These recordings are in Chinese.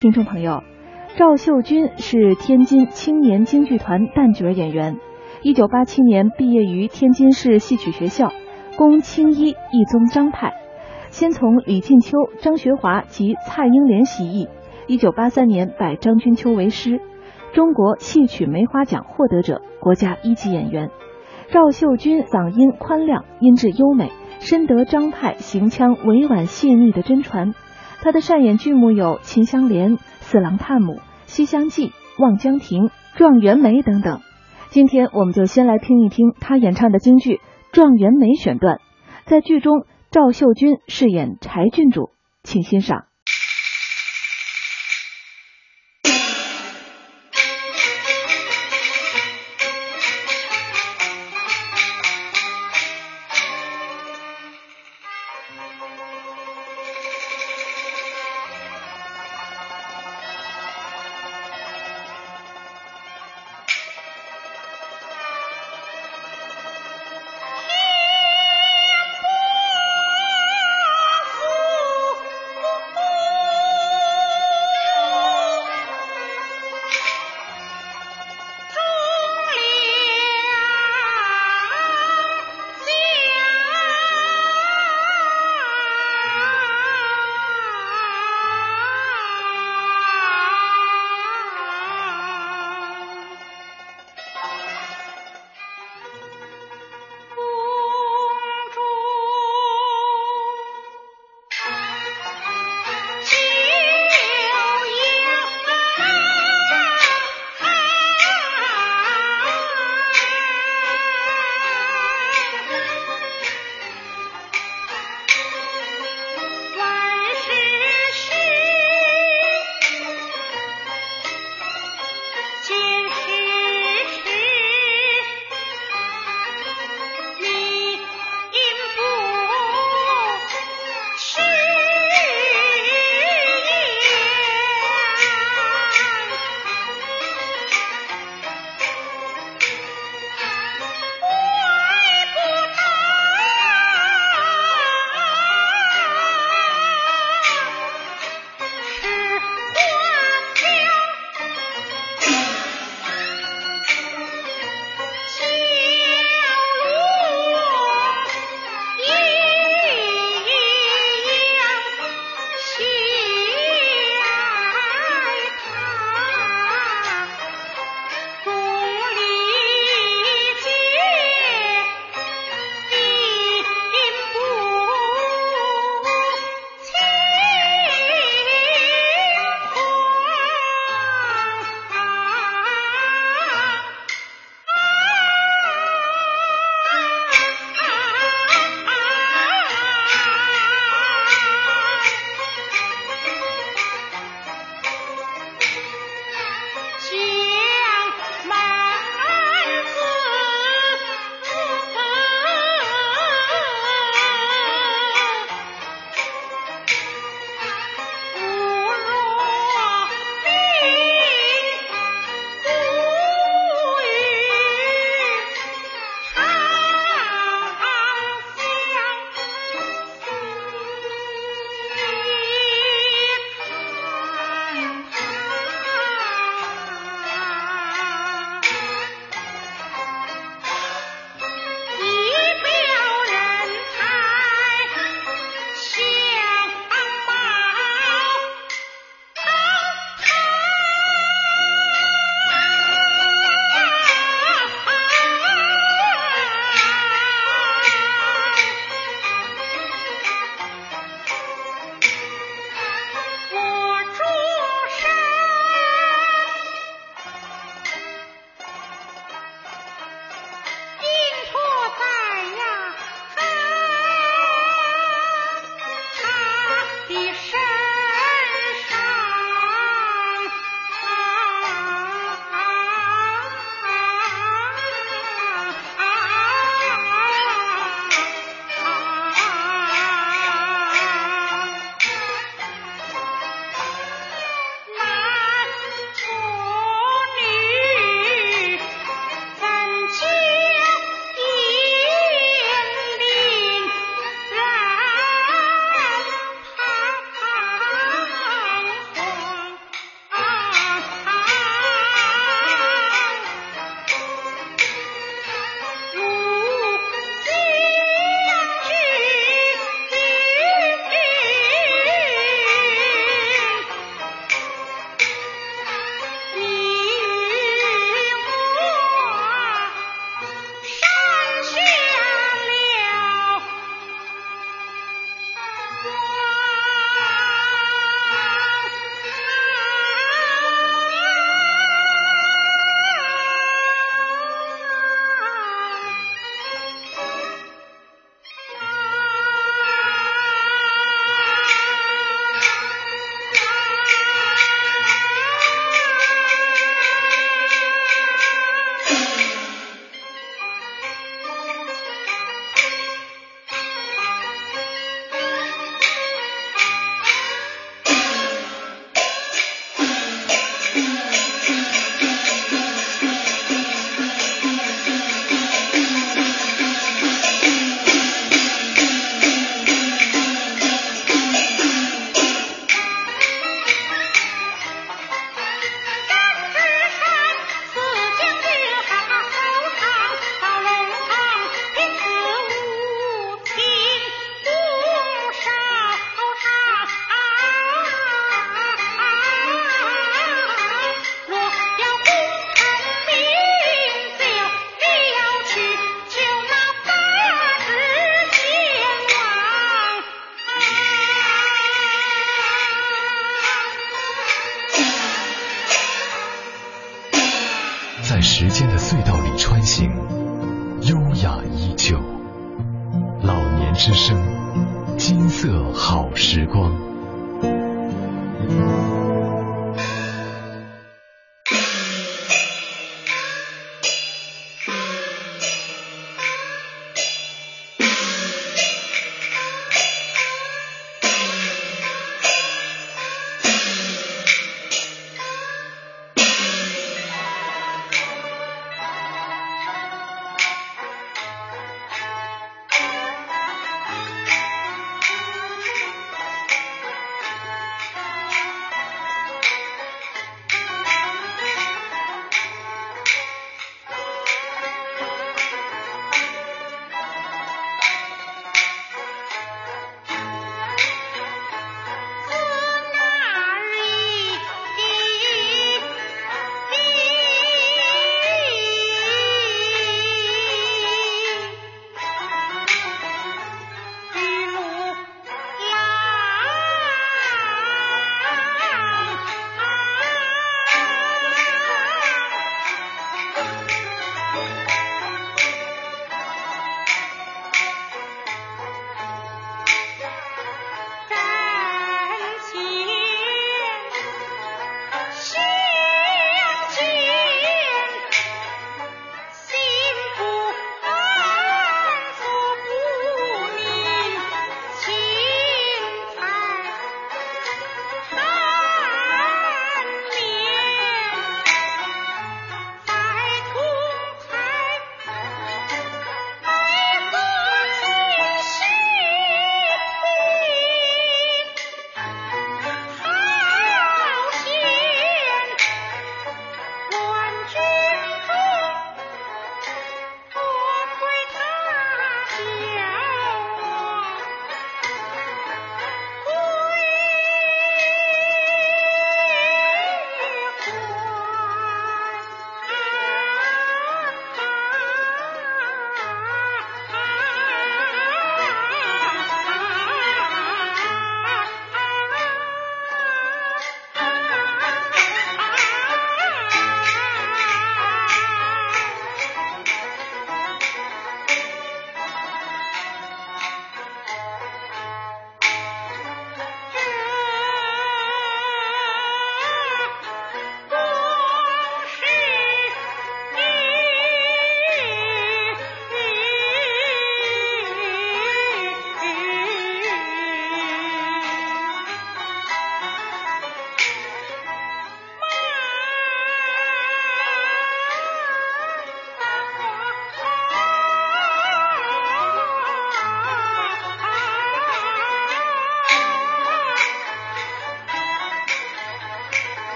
听众朋友，赵秀君是天津青年京剧团旦角演员。一九八七年毕业于天津市戏曲学校，攻青衣一宗张派，先从李进秋、张学华及蔡英莲习艺。一九八三年拜张君秋为师，中国戏曲梅花奖获得者，国家一级演员。赵秀君嗓音宽亮，音质优美，深得张派行腔委婉细腻的真传。他的擅演剧目有《秦香莲》《四郎探母》《西厢记》《望江亭》《状元梅》等等。今天我们就先来听一听他演唱的京剧《状元梅》选段。在剧中，赵秀君饰演柴郡主，请欣赏。金色好时光。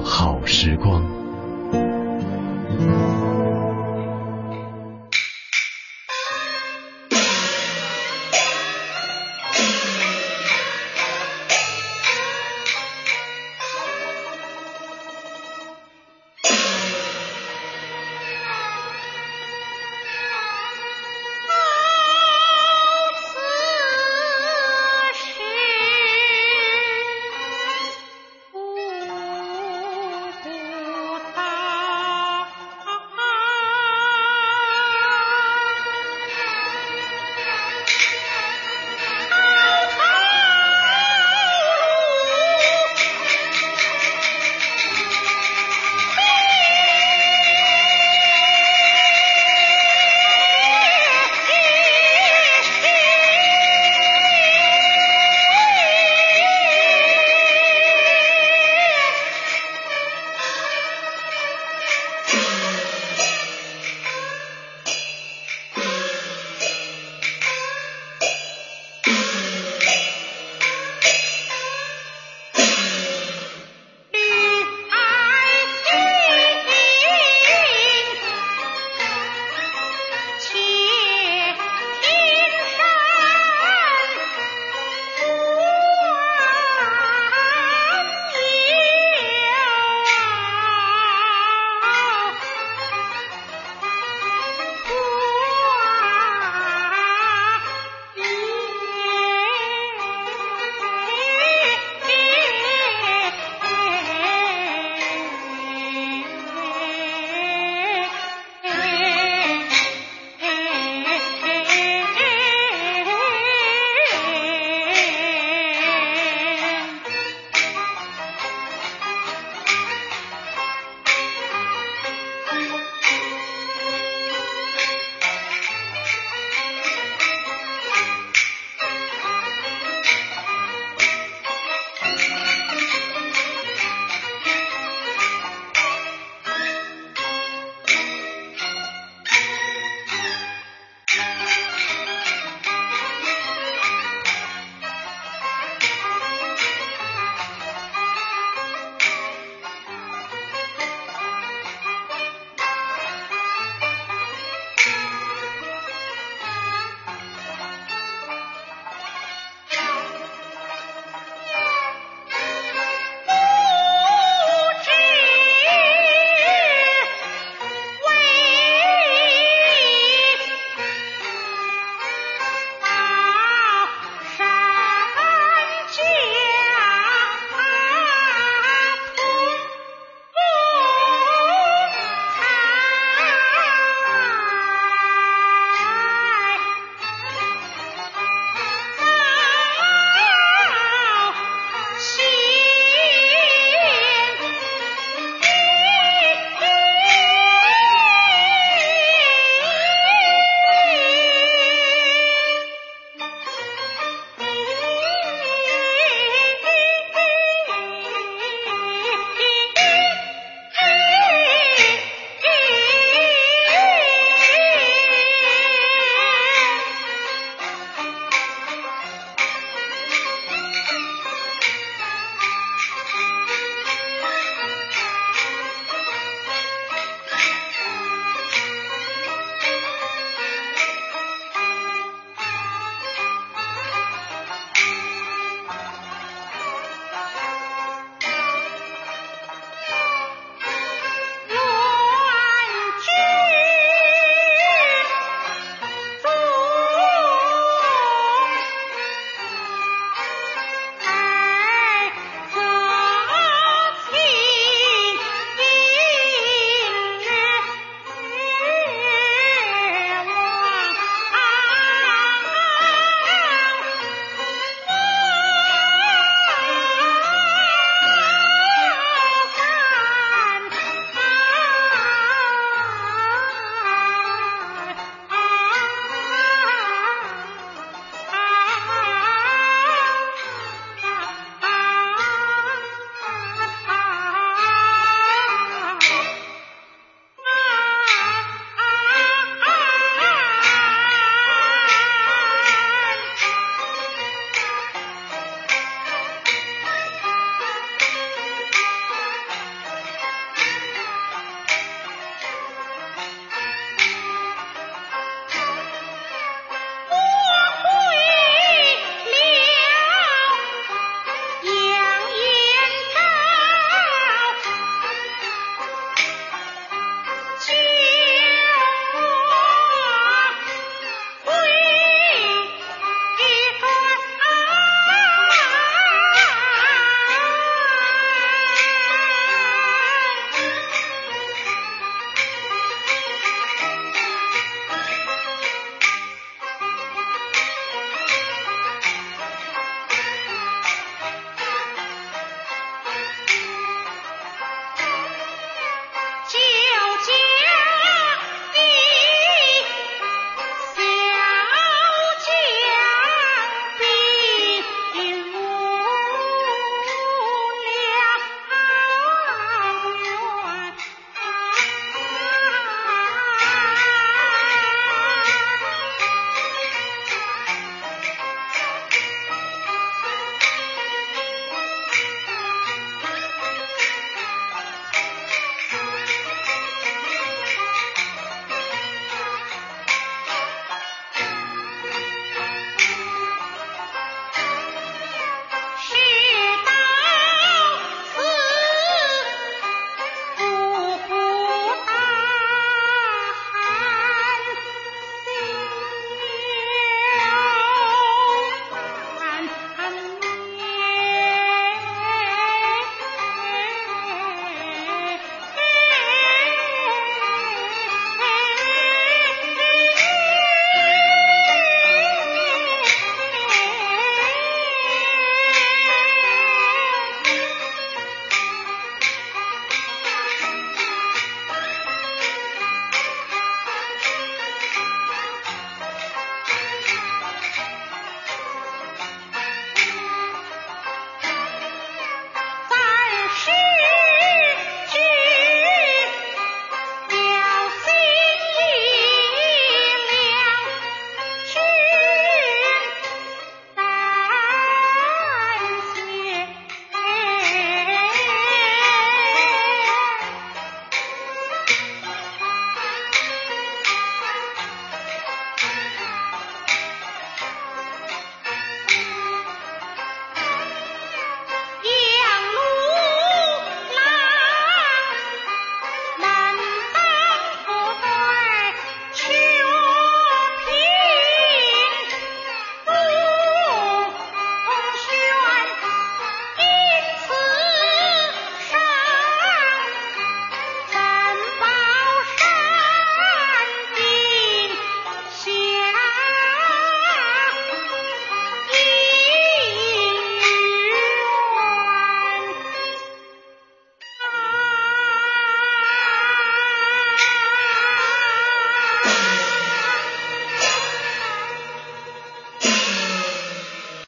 好时光。